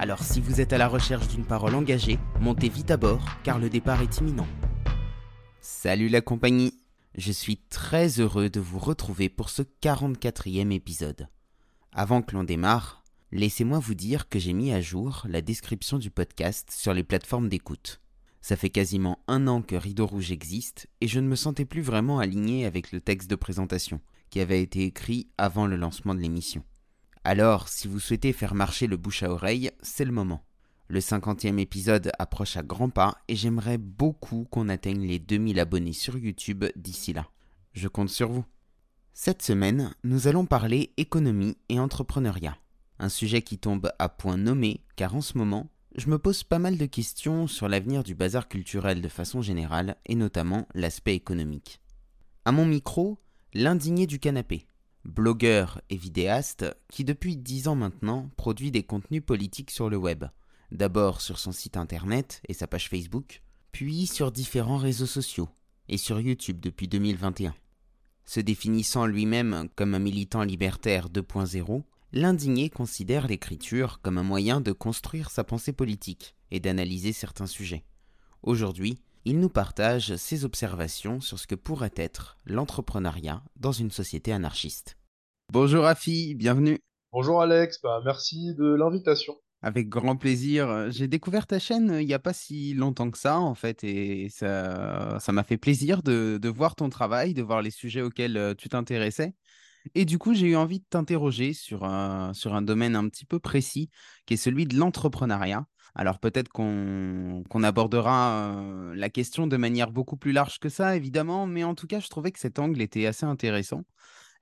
Alors si vous êtes à la recherche d'une parole engagée, montez vite à bord car le départ est imminent. Salut la compagnie Je suis très heureux de vous retrouver pour ce 44e épisode. Avant que l'on démarre, laissez-moi vous dire que j'ai mis à jour la description du podcast sur les plateformes d'écoute. Ça fait quasiment un an que Rideau Rouge existe et je ne me sentais plus vraiment aligné avec le texte de présentation qui avait été écrit avant le lancement de l'émission. Alors, si vous souhaitez faire marcher le bouche à oreille, c'est le moment. Le cinquantième épisode approche à grands pas et j'aimerais beaucoup qu'on atteigne les 2000 abonnés sur YouTube d'ici là. Je compte sur vous. Cette semaine, nous allons parler économie et entrepreneuriat. Un sujet qui tombe à point nommé car en ce moment, je me pose pas mal de questions sur l'avenir du bazar culturel de façon générale et notamment l'aspect économique. À mon micro, l'indigné du canapé blogueur et vidéaste qui depuis dix ans maintenant produit des contenus politiques sur le web. D'abord sur son site internet et sa page Facebook, puis sur différents réseaux sociaux et sur YouTube depuis 2021. Se définissant lui-même comme un militant libertaire 2.0, l'indigné considère l'écriture comme un moyen de construire sa pensée politique et d'analyser certains sujets. Aujourd'hui, il nous partage ses observations sur ce que pourrait être l'entrepreneuriat dans une société anarchiste. Bonjour Rafi, bienvenue. Bonjour Alex, bah, merci de l'invitation. Avec grand plaisir. J'ai découvert ta chaîne euh, il n'y a pas si longtemps que ça, en fait, et ça, ça m'a fait plaisir de, voir ton travail, de voir les sujets auxquels euh, tu t'intéressais. Et du coup, j'ai eu envie de t'interroger sur un, sur un domaine un petit peu précis, qui est celui de l'entrepreneuriat. Alors peut-être qu'on abordera euh, la question de manière beaucoup plus large que ça, évidemment, mais en tout cas, je trouvais que cet angle était assez intéressant.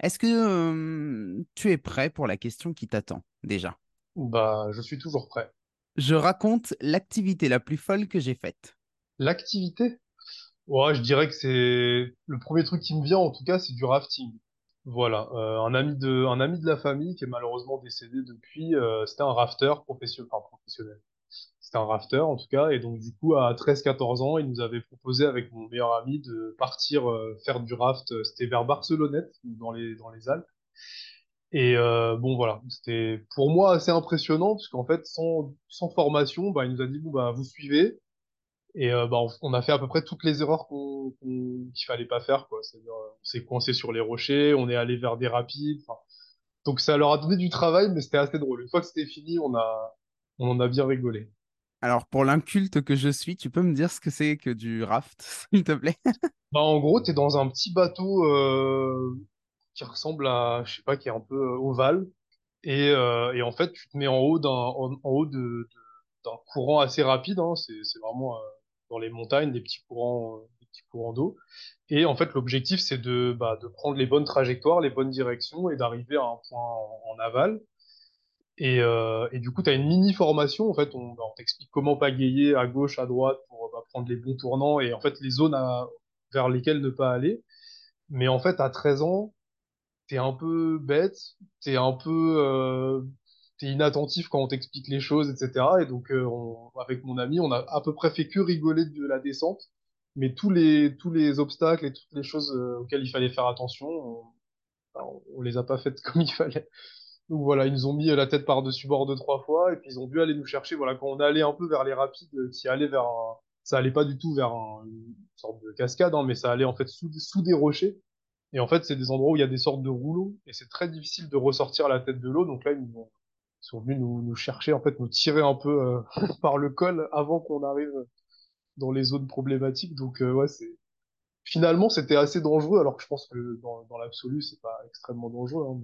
Est-ce que tu es prêt pour la question qui t'attend déjà? Bah, je suis toujours prêt. Je raconte l'activité la plus folle que j'ai faite. L'activité? Ouais, je dirais que c'est le premier truc qui me vient en tout cas, c'est du rafting. Voilà, euh, un ami de un ami de la famille qui est malheureusement décédé depuis, euh, c'était un rafter professionnel, enfin professionnel. Un rafter en tout cas, et donc du coup à 13-14 ans, il nous avait proposé avec mon meilleur ami de partir euh, faire du raft. Euh, c'était vers Barcelonnette, dans les dans les Alpes. Et euh, bon voilà, c'était pour moi assez impressionnant parce qu'en fait sans sans formation, bah il nous a dit bon bah vous suivez et bah on, a fait à peu près toutes les erreurs qu'il fallait pas faire. C'est-à-dire on s'est coincé sur les rochers, on est allé vers des rapides. Donc ça leur a donné du travail, mais c'était assez drôle. Une fois que c'était fini, on a on en a bien rigolé. Alors, pour l'inculte que je suis, tu peux me dire ce que c'est que du raft, s'il te plaît? Bah, En gros, tu es dans un petit bateau euh, qui ressemble à, je sais pas, qui est un peu euh, ovale. Et, euh, et en fait, tu te mets en haut d'un en, haut de, d'un courant assez rapide. Hein. C'est, c'est vraiment dans les montagnes, des petits courants, des petits courants d'eau. Et en fait, l'objectif, c'est de, bah, de prendre les bonnes trajectoires, les bonnes directions et d'arriver à un point en aval. Et, euh, et, du coup, tu as une mini formation. En fait, on, on t'explique comment pagayer à gauche, à droite pour bah, prendre les bons tournants et en fait les zones à, vers lesquelles ne pas aller. Mais en fait, à 13 ans, t'es un peu bête, t'es un peu, euh, t'es inattentif quand on t'explique les choses, etc. Et donc, euh, on, avec mon ami, on a à peu près fait que rigoler de la descente, mais tous les tous les obstacles et toutes les choses euh, auxquelles il fallait faire attention, on, on les a pas faites comme il fallait. Donc voilà, ils nous ont mis la tête par-dessus bord deux, trois fois, et puis ils ont dû aller nous chercher. Voilà, quand on allait un peu vers les rapides, euh, qui allaient vers un... ça allait pas du tout vers une sorte de cascade, hein, mais ça allait en fait sous, sous des rochers. Et en fait, c'est des endroits où il y a des sortes de rouleaux, et c'est très difficile de ressortir la tête de l'eau. Donc là, ils, nous sont venus nous, nous, chercher, en fait, nous tirer un peu euh, par le col avant qu'on arrive dans les zones problématiques. Donc euh, ouais, c'est finalement c'était assez dangereux, alors que je pense que dans, dans l'absolu, c'est pas extrêmement dangereux. Hein,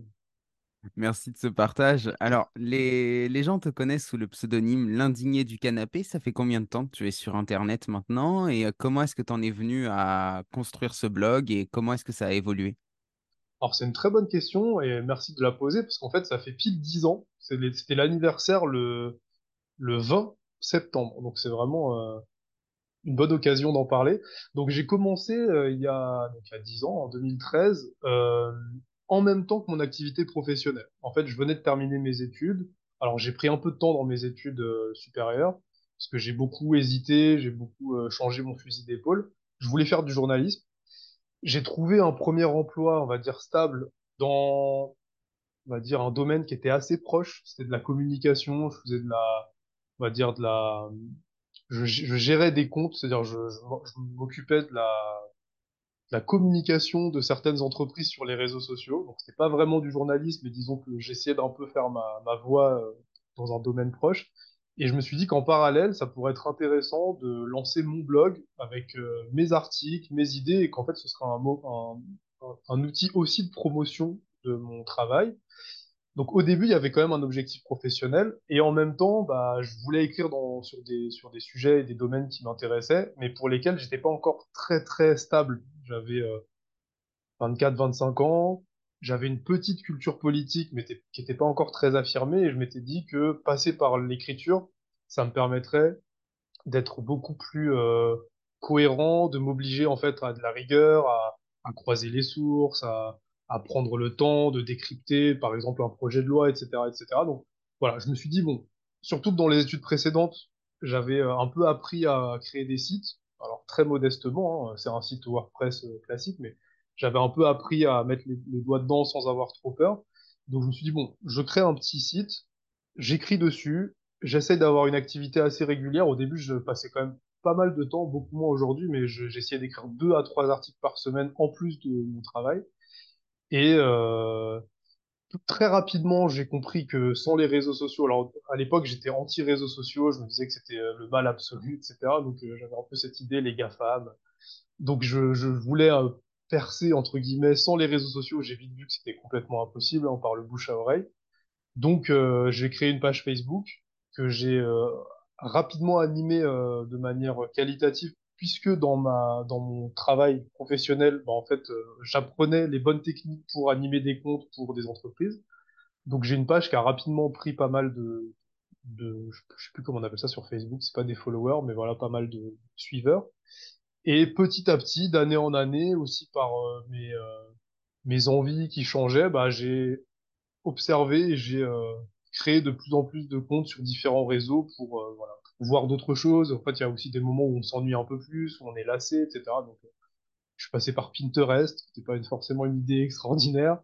Merci de ce partage. Alors, les, gens te connaissent sous le pseudonyme L'indigné du canapé. Ça fait combien de temps que tu es sur Internet maintenant et euh, comment est-ce que tu en es venu à construire ce blog et comment est-ce que ça a évolué? Alors, c'est une très bonne question et merci de la poser parce qu'en fait, ça fait pile 10 ans. C'était l'anniversaire le, le 20 septembre. Donc c'est vraiment euh, une bonne occasion d'en parler. Donc j'ai commencé euh, il y a donc il y a 10 ans, en 2013, euh, en même temps que mon activité professionnelle. En fait, je venais de terminer mes études. Alors j'ai pris un peu de temps dans mes études euh, supérieures parce que j'ai beaucoup hésité, j'ai beaucoup euh, changé mon fusil d'épaule. Je voulais faire du journalisme. J'ai trouvé un premier emploi, on va dire stable, dans on va dire un domaine qui était assez proche. C'était de la communication. Je faisais de la, on va dire de la je, gérais des comptes, c'est-à-dire je, m'occupais de la, la communication de certaines entreprises sur les réseaux sociaux. Donc c'était pas vraiment du journalisme, mais disons que j'essayais d'un peu faire ma, voix euh, dans un domaine proche. Et je me suis dit qu'en parallèle, ça pourrait être intéressant de lancer mon blog avec euh, mes articles, mes idées, et qu'en fait ce sera un, mo- un, un, un outil aussi de promotion de mon travail. Donc au début, il y avait quand même un objectif professionnel. Et en même temps, bah, je voulais écrire dans, sur des, sur des sujets et des domaines qui m'intéressaient, mais pour lesquels j'étais pas encore très très stable. J'avais euh, 24-25 ans, j'avais une petite culture politique, mais qui n'était pas encore très affirmée, et je m'étais dit que passer par l'écriture, ça me permettrait d'être beaucoup plus euh, cohérent, de m'obliger en fait à de la rigueur, à, à croiser les sources, à, à prendre le temps de décrypter, par exemple, un projet de loi, etc., etc. Donc voilà, je me suis dit bon, surtout que dans les études précédentes, j'avais euh, un peu appris à créer des sites, alors très modestement, hein, c'est un site WordPress euh, classique, mais j'avais un peu appris à mettre les, doigts dedans sans avoir trop peur. Donc je me suis dit bon, je crée un petit site, j'écris dessus, j'essaie d'avoir une activité assez régulière. Au début, je passais quand même pas mal de temps, beaucoup moins aujourd'hui, mais je- j'essayais d'écrire deux à trois articles par semaine en plus de mon travail. Et euh, très rapidement, j'ai compris que sans les réseaux sociaux, alors à l'époque, j'étais anti-réseaux sociaux, je me disais que c'était euh, le mal absolu, etc. Donc euh, j'avais un peu cette idée, les GAFAM. Donc je, je voulais euh, percer, entre guillemets, sans les réseaux sociaux. J'ai vite vu que c'était complètement impossible, hein, par le bouche à oreille. Donc, euh, j'ai créé une page Facebook que j'ai euh, rapidement animée euh, de manière qualitative, puisque dans ma dans mon travail professionnel, bah, en fait, euh, j'apprenais les bonnes techniques pour animer des comptes pour des entreprises. Donc, j'ai une page qui a rapidement pris pas mal de de je sais plus comment on appelle ça sur Facebook, c'est pas des followers, mais voilà, pas mal de suiveurs. Et petit à petit, d'année en année, aussi par euh, mes euh, mes envies qui changeaient, bah, j'ai observé et j'ai créé de plus en plus de comptes sur différents réseaux pour, voilà, voir d'autres choses. En fait, il y a aussi des moments où on s'ennuie un peu plus, où on est lassé, etc. Donc, euh, je suis passé par Pinterest, qui n'était pas forcément une idée extraordinaire,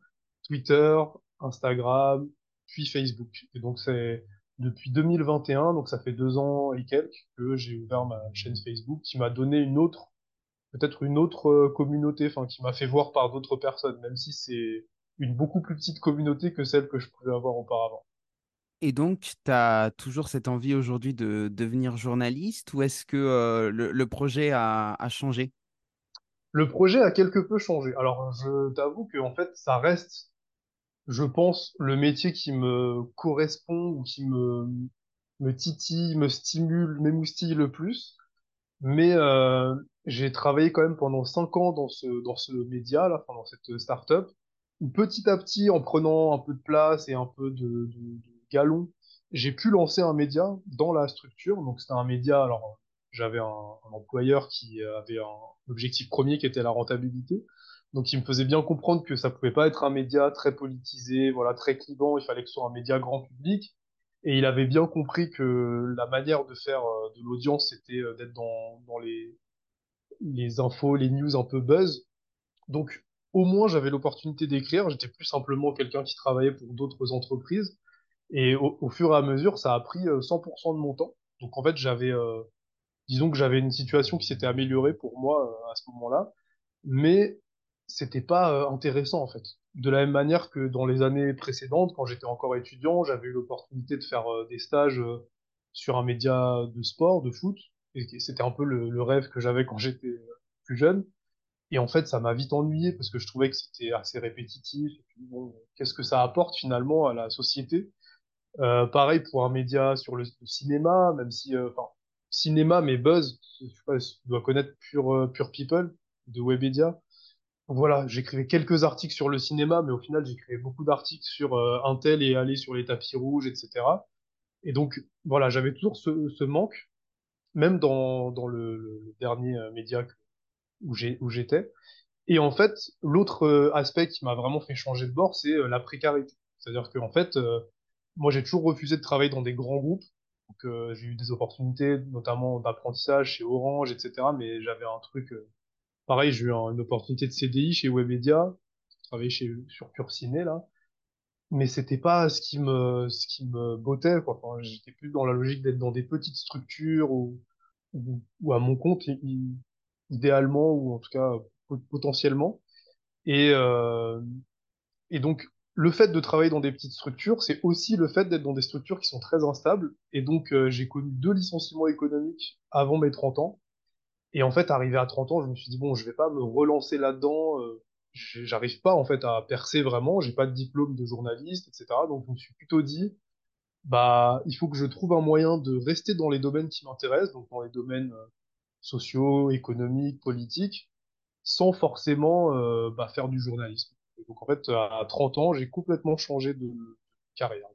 Twitter, Instagram, puis Facebook. Et donc, c'est depuis 2021, donc ça fait deux ans et quelques, que j'ai ouvert ma chaîne Facebook, qui m'a donné une autre, peut-être une autre euh, communauté, enfin, qui m'a fait voir par d'autres personnes, même si c'est une beaucoup plus petite communauté que celle que je pouvais avoir auparavant. Et donc, tu as toujours cette envie aujourd'hui de devenir journaliste ou est-ce que le, projet a, changé? Le projet a quelque peu changé. Alors, je t'avoue que en fait, ça reste, je pense, le métier qui me correspond ou qui me, me titille, me stimule, m'émoustille le plus. Mais j'ai travaillé quand même pendant cinq ans dans ce dans ce média là, dans cette start-up, où petit à petit, en prenant un peu de place et un peu de, de galon, j'ai pu lancer un média dans la structure. Donc c'était un média. Alors j'avais un, employeur qui avait un objectif premier qui était la rentabilité. Donc il me faisait bien comprendre que ça pouvait pas être un média très politisé, voilà, très clivant. Il fallait que ce soit un média grand public. Et il avait bien compris que la manière de faire euh, de l'audience, c'était euh, d'être dans, dans les, les infos, les news un peu buzz. Donc, au moins, j'avais l'opportunité d'écrire. J'étais plus simplement quelqu'un qui travaillait pour d'autres entreprises. Et au, au fur et à mesure, ça a pris euh, 100% de mon temps. Donc, en fait, j'avais, euh, disons que j'avais une situation qui s'était améliorée pour moi euh, à ce moment-là mais c'était pas euh, intéressant en fait. De la même manière que dans les années précédentes, quand j'étais encore étudiant, j'avais eu l'opportunité de faire euh, des stages euh, sur un média de sport, de foot, et c'était un peu le, le rêve que j'avais quand j'étais euh, plus jeune. Et en fait, ça m'a vite ennuyé parce que je trouvais que c'était assez répétitif. Et puis, bon, qu'est-ce que ça apporte finalement à la société? Euh, pareil pour un média sur le, cinéma, même si, euh, cinéma mais buzz, je sais pas, tu dois connaître Pure, euh, Pure People de Webedia. Voilà, j'écrivais quelques articles sur le cinéma, mais au final, j'écrivais beaucoup d'articles sur euh, Intel et aller sur les tapis rouges, etc. Et donc, voilà, j'avais toujours ce, ce manque, même dans, dans le, le dernier euh, média où j'étais. Et en fait, l'autre euh, aspect qui m'a vraiment fait changer de bord, c'est la précarité. C'est-à-dire que en fait, moi, j'ai toujours refusé de travailler dans des grands groupes. Donc, euh, j'ai eu des opportunités, notamment d'apprentissage chez Orange, etc. Mais j'avais un truc, euh, pareil, j'ai eu un- une opportunité de CDI chez Webedia, travailler chez sur Pure Ciné là. Mais c'était pas ce qui me, ce qui me bottait, quoi. J'étais plus dans la logique d'être dans des petites structures ou, ou, à mon compte, idéalement ou en tout cas pot- potentiellement. Et, euh, et donc, le fait de travailler dans des petites structures, c'est aussi le fait d'être dans des structures qui sont très instables. Et donc, euh, j'ai connu deux licenciements économiques avant mes 30 ans. Et en fait, arrivé à 30 ans, je me suis dit, bon, je vais pas me relancer là-dedans. euh, J'arrive pas, en fait, à percer vraiment. J'ai pas de diplôme de journaliste, etc. Donc, je me suis plutôt dit, bah, il faut que je trouve un moyen de rester dans les domaines qui m'intéressent, donc dans les domaines euh, sociaux, économiques, politiques, sans forcément euh, bah, faire du journalisme. Et donc en fait, à 30 ans, j'ai complètement changé de carrière.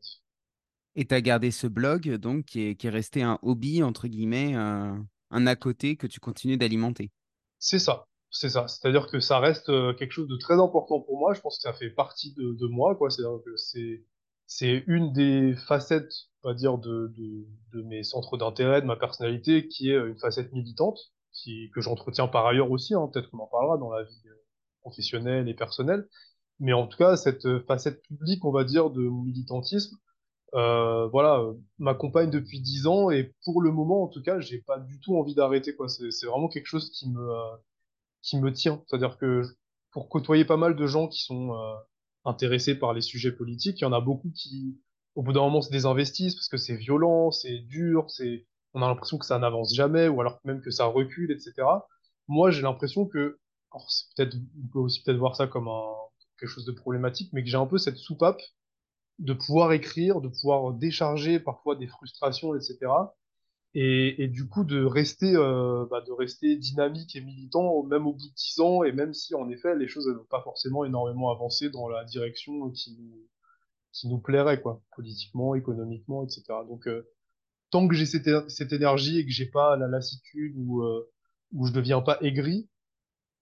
Et tu as gardé ce blog, donc, qui est, qui est resté un hobby, entre guillemets, euh, un à côté que tu continues d'alimenter. C'est ça, c'est ça. C'est-à-dire que ça reste euh, quelque chose de très important pour moi. Je pense que ça fait partie de, de moi, quoi. C'est-à-dire que c'est c'est une des facettes, on va dire, de, de, de mes centres d'intérêt, de ma personnalité, qui est une facette militante, qui, que j'entretiens par ailleurs aussi. Hein. Peut-être qu'on en parlera dans la vie euh, professionnelle et personnelle. Mais en tout cas, cette facette publique, on va dire, de militantisme, euh, voilà, euh, m'accompagne depuis dix ans et pour le moment, en tout cas, j'ai pas du tout envie d'arrêter, quoi. C'est, vraiment quelque chose qui me, euh, qui me tient. C'est-à-dire que pour côtoyer pas mal de gens qui sont euh, intéressés par les sujets politiques, il y en a beaucoup qui, au bout d'un moment, se désinvestissent parce que c'est violent, c'est dur, c'est, on a l'impression que ça n'avance jamais ou alors même que ça recule, etc. Moi, j'ai l'impression que, alors peut-être, on peut aussi peut-être voir ça comme un, quelque chose de problématique, mais que j'ai un peu cette soupape de pouvoir écrire, de pouvoir décharger parfois des frustrations, etc. Et, du coup de rester, euh, bah, de rester dynamique et militant même au bout de dix ans, et même si en effet les choses n'ont pas forcément énormément avancé dans la direction qui nous, qui nous plairait, quoi, politiquement, économiquement, etc. Donc euh, tant que j'ai cette, cette énergie et que j'ai pas la lassitude ou euh, où je deviens pas aigri,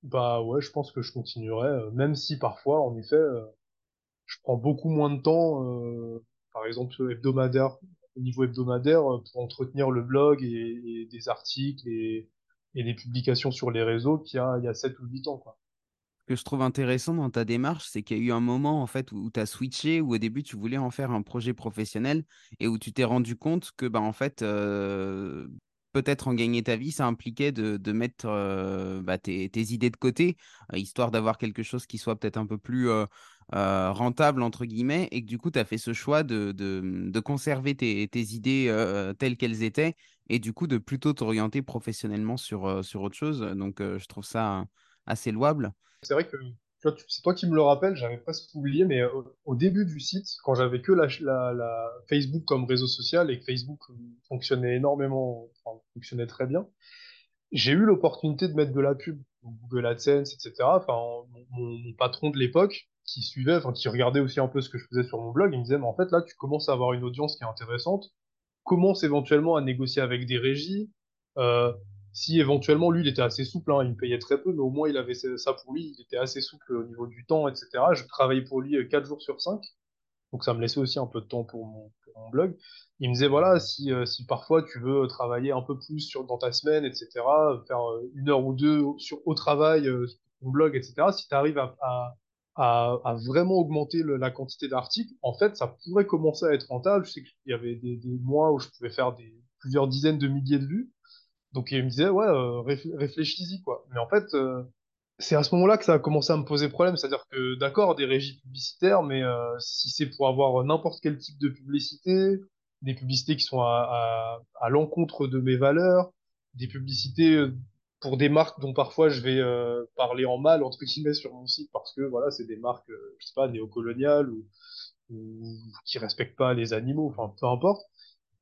bah ouais, je pense que je continuerai, euh, même si parfois, en effet, euh, je prends beaucoup moins de temps, euh, par exemple hebdomadaire, au niveau hebdomadaire, pour entretenir le blog et, des articles et, des publications sur les réseaux qu'il y a, il y a 7 ou 8 ans. Ce que je trouve intéressant dans ta démarche, c'est qu'il y a eu un moment en fait où, tu as switché, où au début tu voulais en faire un projet professionnel et où tu t'es rendu compte que bah, en fait, peut-être en gagner ta vie, ça impliquait de, de mettre euh, bah, tes, tes idées de côté, euh, histoire d'avoir quelque chose qui soit peut-être un peu plus euh, rentable, entre guillemets, et que du coup tu as fait ce choix de, de, de conserver tes, tes idées telles qu'elles étaient et du coup de plutôt t'orienter professionnellement sur, sur autre chose. Donc je trouve ça assez louable. C'est vrai que c'est toi qui me le rappelles, j'avais presque oublié, mais au, au début du site, quand j'avais que la, Facebook comme réseau social et que Facebook euh, fonctionnait énormément, fonctionnait très bien, j'ai eu l'opportunité de mettre de la pub, Google AdSense, etc. Enfin, mon patron de l'époque, qui suivait, enfin, qui regardait aussi un peu ce que je faisais sur mon blog, il me disait, mais en fait, là, tu commences à avoir une audience qui est intéressante, commence éventuellement à négocier avec des régies, euh, si éventuellement, lui, il était assez souple, hein, il me payait très peu, mais au moins, il avait ça pour lui, il était assez souple au niveau du temps, etc. Je travaillais pour lui euh, 4 jours sur 5. Donc ça me laissait aussi un peu de temps pour mon, blog. Il me disait, voilà, si, euh, si parfois tu veux travailler un peu plus sur, dans ta semaine, etc., euh, faire euh, une heure ou deux sur, au travail, euh, sur ton blog, etc., si tu arrives à, à, à, vraiment augmenter la quantité d'articles, en fait, ça pourrait commencer à être rentable. Je sais qu'il y avait des, des mois où je pouvais faire des, plusieurs dizaines de milliers de vues. Donc il me disait, ouais, euh, réfl- réfléchis-y, quoi. Mais en fait, euh, c'est à ce moment-là que ça a commencé à me poser problème. C'est-à-dire que, d'accord, des régies publicitaires, mais euh, si c'est pour avoir n'importe quel type de publicité, des publicités qui sont à, à, à l'encontre de mes valeurs, des publicités euh, pour des marques dont parfois je vais euh, parler en mal, entre guillemets, sur mon site, parce que, voilà, c'est des marques, je sais pas, néocoloniales ou, ou qui respectent pas les animaux, enfin, peu importe.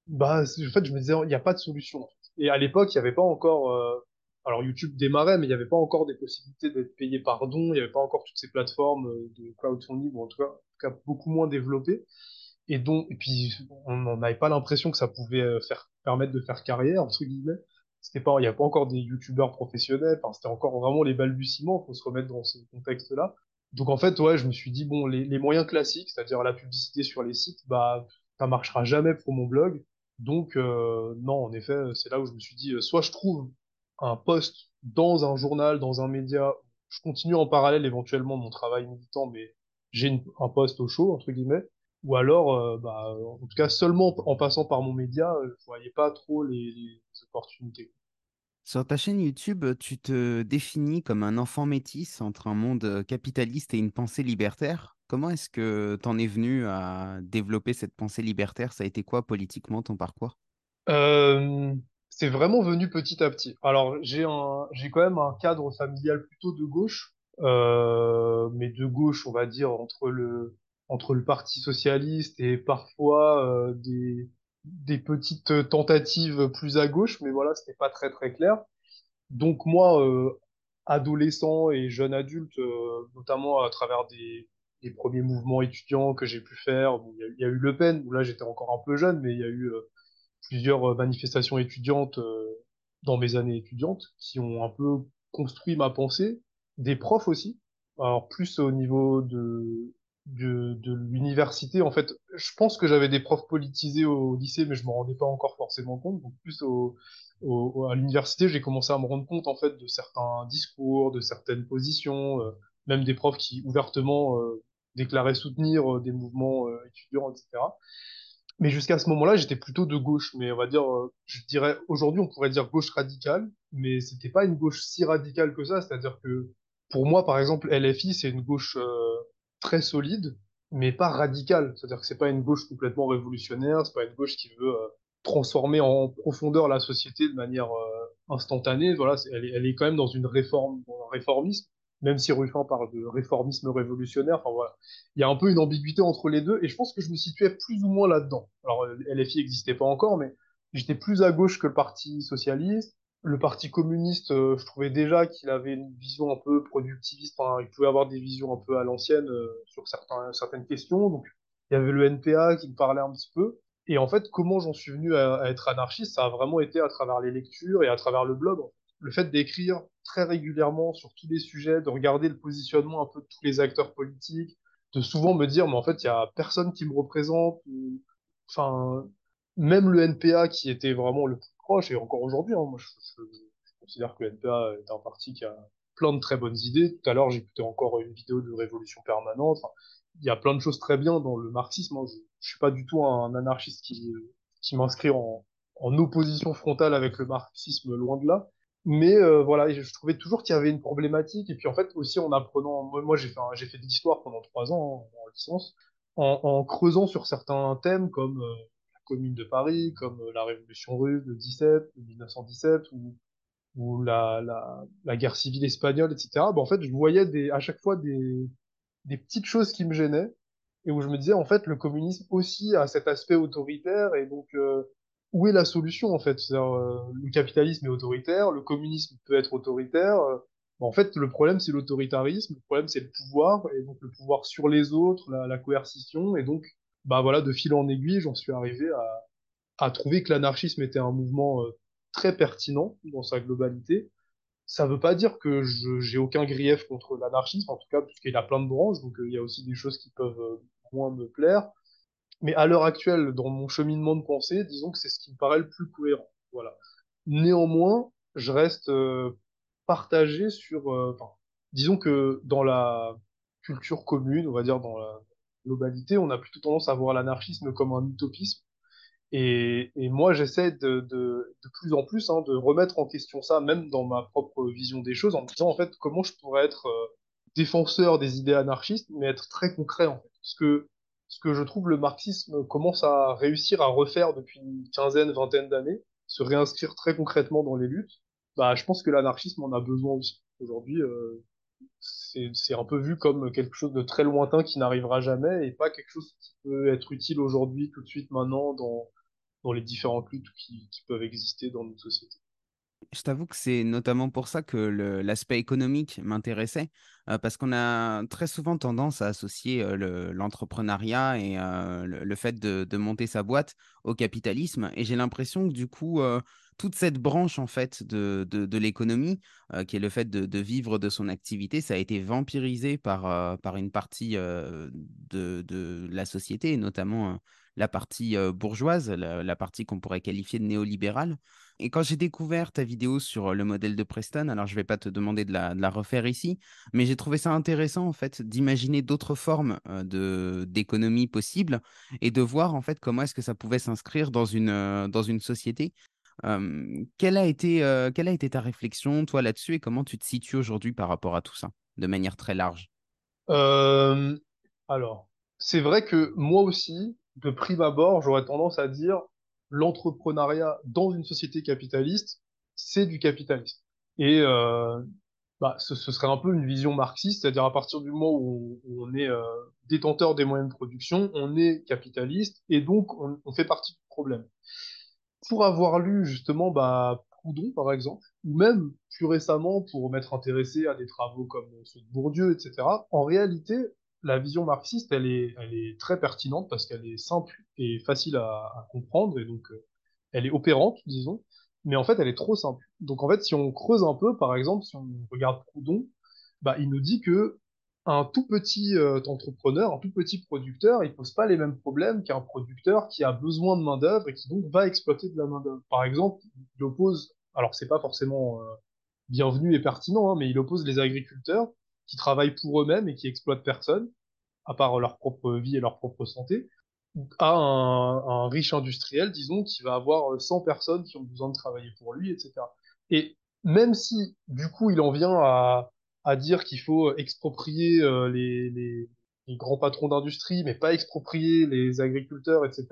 Bah, en fait, je me disais, il n'y a pas de solution. Et à l'époque, il n'y avait pas encore, euh, alors YouTube démarrait, mais il n'y avait pas encore des possibilités d'être payé par don, il n'y avait pas encore toutes ces plateformes euh, de crowdfunding, ou en tout cas, beaucoup moins développées. et donc et puis on n'avait pas l'impression que ça pouvait euh, faire permettre de faire carrière entre guillemets. C'était pas, il y a pas encore des youtubeurs professionnels. Enfin, c'était encore vraiment les balbutiements. Faut se remettre dans ce contexte-là. Donc en fait, ouais, je me suis dit bon, les, les moyens classiques, c'est-à-dire la publicité sur les sites, bah ça marchera jamais pour mon blog. Donc euh, non, en effet, c'est là où je me suis dit, euh, soit je trouve un poste dans un journal, dans un média, je continue en parallèle éventuellement mon travail militant, mais j'ai un poste au chaud entre guillemets, ou alors, euh, bah, en tout cas seulement en passant par mon média, euh, je voyais pas trop les, les opportunités. Sur ta chaîne YouTube, tu te définis comme un enfant métis entre un monde euh, capitaliste et une pensée libertaire. Comment est-ce que t'en es venu à développer cette pensée libertaire? Ça a été quoi politiquement ton parcours? C'est vraiment venu petit à petit. Alors, j'ai quand même un cadre familial plutôt de gauche, mais de gauche, on va dire, entre le, entre le Parti socialiste et parfois des, des petites tentatives plus à gauche, mais voilà, c'était pas très très clair. Donc moi, adolescent et jeune adulte, notamment à travers des, des premiers mouvements étudiants que j'ai pu faire, il y a, eu Le Pen, où là j'étais encore un peu jeune, mais il y a eu euh, plusieurs euh, manifestations étudiantes euh, dans mes années étudiantes qui ont un peu construit ma pensée, des profs aussi, alors plus au niveau de de, de l'université en fait. Je pense que j'avais des profs politisés au lycée, mais je m'en rendais pas encore forcément compte. Donc plus au, au- à l'université, j'ai commencé à me rendre compte en fait de certains discours, de certaines positions, même des profs qui ouvertement déclaraient soutenir euh, des mouvements euh, étudiants, etc. Mais jusqu'à ce moment-là, j'étais plutôt de gauche. Mais on va dire, euh, je dirais, aujourd'hui, on pourrait dire gauche radicale, mais c'était pas une gauche si radicale que ça. C'est-à-dire que, pour moi, par exemple, LFI, c'est une gauche euh, très solide, mais pas radicale. C'est-à-dire que c'est pas une gauche complètement révolutionnaire, c'est pas une gauche qui veut transformer en profondeur la société de manière euh, instantanée. Voilà, elle est, elle est quand même dans une réforme, dans un réformisme, même si Ruffin parle de réformisme révolutionnaire. Enfin voilà il y a un peu une ambiguïté entre les deux, et je pense que je me situais plus ou moins là-dedans. Alors, euh, LFI n'existait pas encore, mais j'étais plus à gauche que le Parti socialiste. Le Parti communiste, euh, je trouvais déjà qu'il avait une vision un peu productiviste, enfin, il pouvait avoir des visions un peu à l'ancienne euh, sur certains, certaines questions. Donc, il y avait le NPA qui me parlait un petit peu. Et en fait, comment j'en suis venu à, à être anarchiste, ça a vraiment été à travers les lectures et à travers le blog. Le fait d'écrire très régulièrement sur tous les sujets, de regarder le positionnement un peu de tous les acteurs politiques, de souvent me dire, mais en fait, il y a personne qui me représente. ou- Enfin, même le NPA qui était vraiment le plus proche, et encore aujourd'hui, hein, moi, je, considère que le NPA est un parti qui a plein de très bonnes idées. Tout à l'heure, j'écoutais encore une vidéo de Révolution permanente. Il y a plein de choses très bien dans le marxisme. hein. Je, je suis pas du tout un anarchiste qui, qui m'inscrit en opposition frontale avec le marxisme, loin de là. Mais euh, voilà, je, trouvais toujours qu'il y avait une problématique. Et puis en fait, aussi en apprenant, moi, j'ai fait, fait de l'histoire pendant trois ans hein, en licence, en, en creusant sur certains thèmes comme euh, la Commune de Paris, comme euh, la Révolution russe de 17, de 1917, ou, ou la, la, la guerre civile espagnole, etc. Ben, en fait, je voyais des, à chaque fois des, des petites choses qui me gênaient et où je me disais, en fait, le communisme aussi a cet aspect autoritaire, et donc, euh, où est la solution, en fait? Euh, le capitalisme est autoritaire, le communisme peut être autoritaire. euh, en fait, le problème, c'est l'autoritarisme, le problème, c'est le pouvoir, et donc le pouvoir sur les autres, la, la coercition, et donc, bah voilà, de fil en aiguille, j'en suis arrivé à, à trouver que l'anarchisme était un mouvement euh, très pertinent dans sa globalité, ça veut pas dire que j'ai aucun grief contre l'anarchisme, en tout cas, puisqu'il a plein de branches, donc euh, il y a aussi des choses qui peuvent euh, moins me plaire. Mais à l'heure actuelle, dans mon cheminement de pensée, disons que c'est ce qui me paraît le plus cohérent. Voilà. Néanmoins, je reste euh, partagé sur, euh, disons que dans la culture commune, on va dire dans la globalité, on a plutôt tendance à voir l'anarchisme comme un utopisme et, et moi, j'essaie de, de, de plus en plus hein, de remettre en question ça, même dans ma propre vision des choses, en me disant en fait comment je pourrais être euh, défenseur des idées anarchistes, mais être très concret en fait. Parce que ce que je trouve le marxisme commence à réussir à refaire depuis une quinzaine, vingtaine d'années, se réinscrire très concrètement dans les luttes, bah je pense que l'anarchisme en a besoin aussi. Aujourd'hui, euh, c'est un peu vu comme quelque chose de très lointain qui n'arrivera jamais et pas quelque chose qui peut être utile aujourd'hui, tout de suite, maintenant, dans dans les différentes luttes qui, qui peuvent exister dans notre société. Je t'avoue que c'est notamment pour ça que l'aspect économique m'intéressait, euh, parce qu'on a très souvent tendance à associer euh, le- l'entrepreneuriat et euh, le, fait de, monter sa boîte au capitalisme. Et j'ai l'impression que du coup, toute cette branche en fait de, de, l'économie, qui est le fait de, vivre de son activité, ça a été vampirisé par, par une partie de, la société, et notamment la partie euh, bourgeoise, la partie qu'on pourrait qualifier de néolibérale. Et quand j'ai découvert ta vidéo sur le modèle de Preston, alors je ne vais pas te demander de la, refaire ici, mais j'ai trouvé ça intéressant en fait d'imaginer d'autres formes euh, d'économie possibles et de voir en fait comment est-ce que ça pouvait s'inscrire dans une, euh, dans une société. Euh, quelle a été, euh, quelle a été ta réflexion toi là-dessus et comment tu te situes aujourd'hui par rapport à tout ça, de manière très large? Euh, alors, c'est vrai que moi aussi, de prime abord, j'aurais tendance à dire l'entrepreneuriat dans une société capitaliste, c'est du capitalisme. Et euh, bah, ce, ce serait un peu une vision marxiste, c'est-à-dire à partir du moment où on, est euh, détenteur des moyens de production, on est capitaliste et donc on, on fait partie du problème. Pour avoir lu justement bah, Proudhon, par exemple, ou même plus récemment pour m'être intéressé à des travaux comme ceux de Bourdieu, etc., en réalité, la vision marxiste, elle est, elle est très pertinente parce qu'elle est simple et facile à, à comprendre et donc euh, elle est opérante, disons, mais en fait, elle est trop simple. Donc en fait, si on creuse un peu, par exemple, si on regarde Proudhon, bah, il nous dit que un tout petit euh, entrepreneur, un tout petit producteur, il pose pas les mêmes problèmes qu'un producteur qui a besoin de main-d'œuvre et qui donc va exploiter de la main-d'œuvre. Par exemple, il oppose, alors c'est pas forcément euh, bienvenu et pertinent, hein, mais il oppose les agriculteurs qui travaillent pour eux-mêmes et qui exploitent personne, à part leur propre vie et leur propre santé, à un, riche industriel, disons, qui va avoir 100 personnes qui ont besoin de travailler pour lui, etc. Et même si, du coup, il en vient à, dire qu'il faut exproprier euh, les, grands patrons d'industrie, mais pas exproprier les agriculteurs, etc.,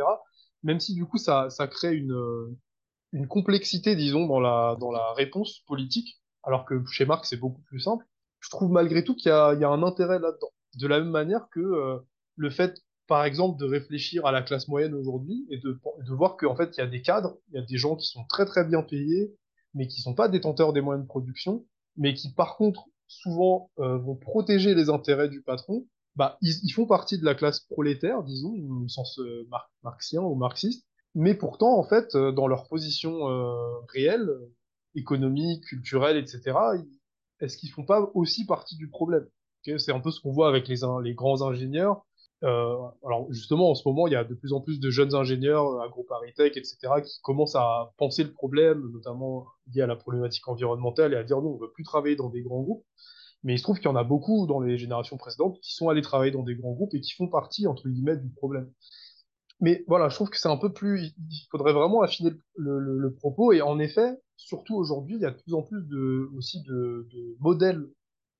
même si, du coup, ça, crée une, euh, une complexité, disons, dans la, dans la réponse politique, alors que chez Marx, c'est beaucoup plus simple, je trouve malgré tout qu'il y y a un intérêt là-dedans. De la même manière que euh, le fait par exemple, de réfléchir à la classe moyenne aujourd'hui et de, de voir qu'en fait, il y a des cadres, il y a des gens qui sont très très bien payés, mais qui sont pas détenteurs des moyens de production, mais qui par contre souvent euh, vont protéger les intérêts du patron. Bah, ils, ils, font partie de la classe prolétaire, disons, au sens euh, mar marxien ou marxiste, mais pourtant, en fait, euh, dans leur position euh, réelle, économique, culturelle, etc., est-ce qu'ils font pas aussi partie du problème? C'est un peu ce qu'on voit avec les, grands ingénieurs euh, alors justement, en ce moment, il y a de plus en plus de jeunes ingénieurs à Groupe Tech, etc., qui commencent à penser le problème, notamment lié à la problématique environnementale, et à dire non, on veut plus travailler dans des grands groupes. Mais il se trouve qu'il y en a beaucoup dans les générations précédentes qui sont allés travailler dans des grands groupes et qui font partie, entre guillemets, du problème. Mais voilà, je trouve que c'est un peu plus... Il faudrait vraiment affiner le propos. Et en effet, surtout aujourd'hui, il y a de plus en plus de, aussi de, de modèles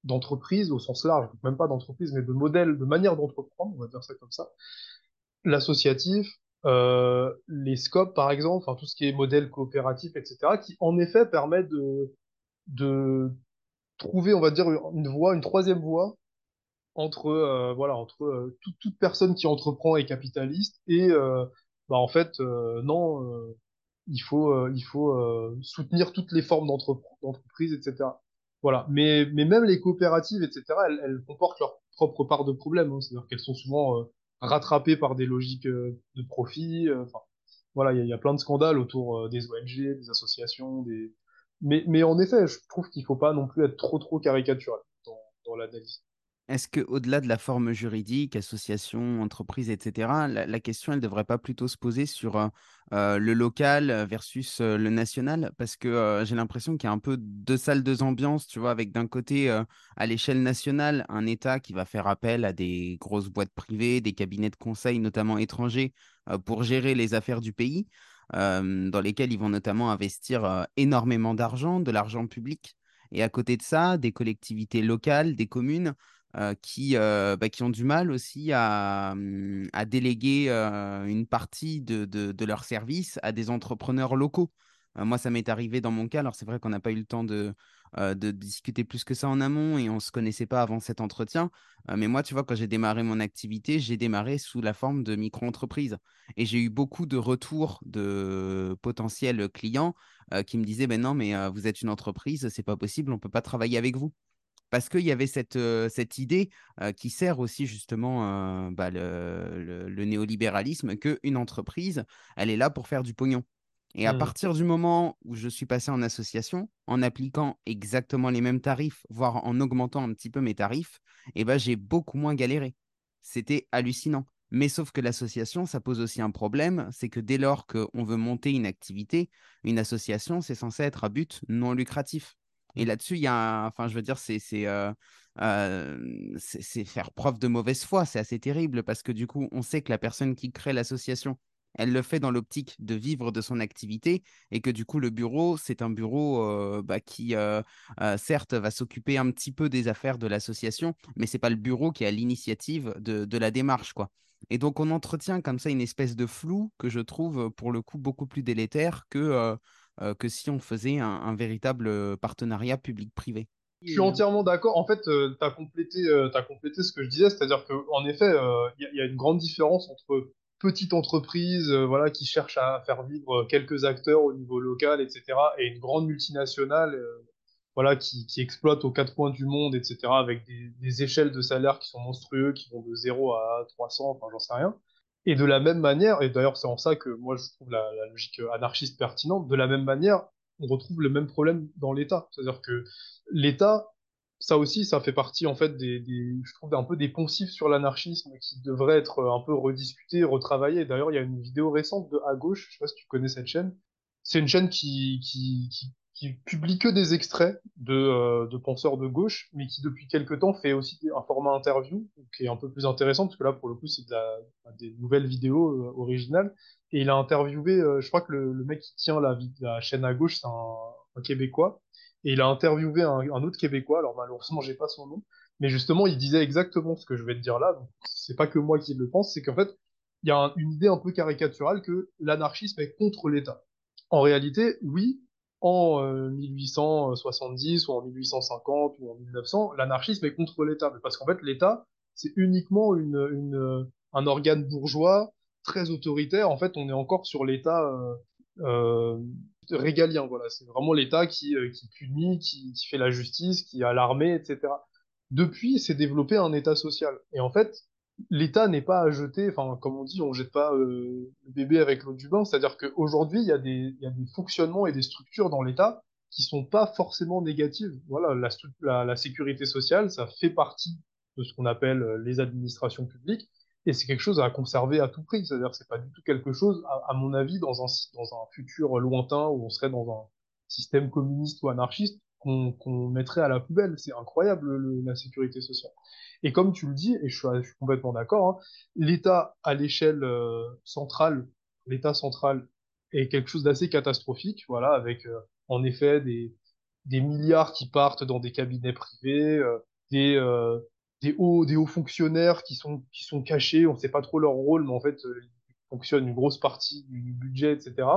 d'entreprise au sens large, même pas d'entreprise, mais de modèle, de manière d'entreprendre, on va dire ça comme ça. L'associatif, euh, les scopes par exemple, enfin tout ce qui est modèle coopératif, etc., qui en effet permet de, de trouver, on va dire, une voie, une troisième voie entre, euh, voilà, entre euh, toute, toute personne qui entreprend est capitaliste et, euh, bah en fait, euh, non, il faut, euh, il faut euh, soutenir toutes les formes d'entreprise, etc. Voilà. Mais, mais même les coopératives, etc., elles, elles comportent leur propre part de problème. Hein. C'est-à-dire qu'elles sont souvent euh, rattrapées par des logiques de profit. Enfin, voilà, il y, y a plein de scandales autour des ONG, des associations, des. Mais, mais en effet, je trouve qu'il faut pas non plus être trop trop caricatural dans, dans l'analyse. Est-ce que, au-delà de la forme juridique, association, entreprise, etc., la, question, elle ne devrait pas plutôt se poser sur euh, le local versus le national? Parce que j'ai l'impression qu'il y a un peu deux salles, deux ambiances, tu vois, avec d'un côté, à l'échelle nationale, un État qui va faire appel à des grosses boîtes privées, des cabinets de conseil, notamment étrangers, pour gérer les affaires du pays, dans lesquels ils vont notamment investir énormément d'argent, de l'argent public. Et à côté de ça, des collectivités locales, des communes euh, qui, euh, bah, qui ont du mal aussi à, hum, à déléguer euh, une partie de, de, de leurs services à des entrepreneurs locaux. moi, ça m'est arrivé dans mon cas. Alors, c'est vrai qu'on n'a pas eu le temps de, de discuter plus que ça en amont et on ne se connaissait pas avant cet entretien. mais moi, tu vois, quand j'ai démarré mon activité, j'ai démarré sous la forme de micro-entreprise. Et j'ai eu beaucoup de retours de potentiels clients qui me disaient, ben non, mais vous êtes une entreprise, c'est pas possible, on ne peut pas travailler avec vous parce qu'il y avait cette, cette idée qui sert aussi justement bah, le, le, néolibéralisme qu'une entreprise, elle est là pour faire du pognon. Et à mmh. partir du moment où je suis passé en association, en appliquant exactement les mêmes tarifs, voire en augmentant un petit peu mes tarifs, eh ben, j'ai beaucoup moins galéré. C'était hallucinant. Mais sauf que l'association, ça pose aussi un problème, c'est que dès lors qu'on veut monter une activité, une association, c'est censé être à but non lucratif. Et là-dessus, il y a, enfin, je veux dire, euh, euh, c'est faire preuve de mauvaise foi. C'est assez terrible parce que du coup, on sait que la personne qui crée l'association, elle le fait dans l'optique de vivre de son activité et que du coup, le bureau, c'est un bureau euh, bah, qui, certes, va s'occuper un petit peu des affaires de l'association, mais c'est pas le bureau qui a l'initiative de, de, la démarche, quoi. Et donc, on entretient comme ça une espèce de flou que je trouve, pour le coup, beaucoup plus délétère que euh, que si on faisait un, véritable euh, partenariat public-privé. Je suis entièrement d'accord. En fait, euh, tu as, complété, as complété ce que je disais, c'est-à-dire qu'en effet, il y, a une grande différence entre petite entreprise voilà, qui cherche à faire vivre quelques acteurs au niveau local, etc., et une grande multinationale voilà, qui, exploite aux quatre coins du monde, etc., avec des, échelles de salaire qui sont monstrueux, qui vont de 0 à 300, enfin, j'en sais rien. Et de la même manière, et d'ailleurs c'est en ça que moi je trouve la, logique anarchiste pertinente, de la même manière, on retrouve le même problème dans l'État. C'est-à-dire que l'État, ça aussi, ça fait partie en fait des, je trouve un peu des poncifs sur l'anarchisme qui devraient être un peu rediscutés, retravaillés. D'ailleurs, il y a une vidéo récente de À Gauche, je sais pas si tu connais cette chaîne. C'est une chaîne qui, qui, qui qui publie que des extraits de, euh, de penseurs de gauche, mais qui depuis quelques temps fait aussi un format interview, qui est un peu plus intéressant, parce que là, pour le coup, c'est de des nouvelles vidéos euh, originales. Et il a interviewé, euh, je crois que le, mec qui tient la, chaîne à gauche, c'est un, Québécois, et il a interviewé un, un, autre Québécois, alors malheureusement, j'ai pas son nom, mais justement, il disait exactement ce que je vais te dire là, donc c'est pas que moi qui le pense, c'est qu'en fait, il y a une idée un peu caricaturale que l'anarchisme est contre l'État. En réalité, oui, en 1870 euh, ou en 1850 ou en 1900, l'anarchisme est contre l'État. Parce qu'en fait, l'État, c'est uniquement un organe bourgeois très autoritaire. En fait, on est encore sur l'État euh, euh, régalien. Voilà, c'est vraiment l'État qui, punit, qui, qui, fait la justice, qui a l'armée, etc. Depuis, c'est développé un État social. Et en fait, l'État n'est pas à jeter, enfin, comme on dit, on jette pas euh, le bébé avec l'eau du bain. C'est-à-dire qu'aujourd'hui, il y, a des, y a des fonctionnements et des structures dans l'État qui sont pas forcément négatives. Voilà, la, la, la sécurité sociale, ça fait partie de ce qu'on appelle euh, les administrations publiques, et c'est quelque chose à conserver à tout prix. C'est-à-dire c'est pas du tout quelque chose, à, à, mon avis, dans un, dans un futur lointain où on serait dans un système communiste ou anarchiste, qu'on mettrait à la poubelle. C'est incroyable le, la sécurité sociale. Et comme tu le dis, et je suis, complètement d'accord, hein, l'État à l'échelle euh, centrale, l'État central est quelque chose d'assez catastrophique, voilà, avec euh, en effet des, des milliards qui partent dans des cabinets privés, euh, des, euh, des, hauts, des hauts fonctionnaires qui sont, qui sont cachés, on ne sait pas trop leur rôle, mais en fait, ils fonctionnent une grosse partie du budget, etc.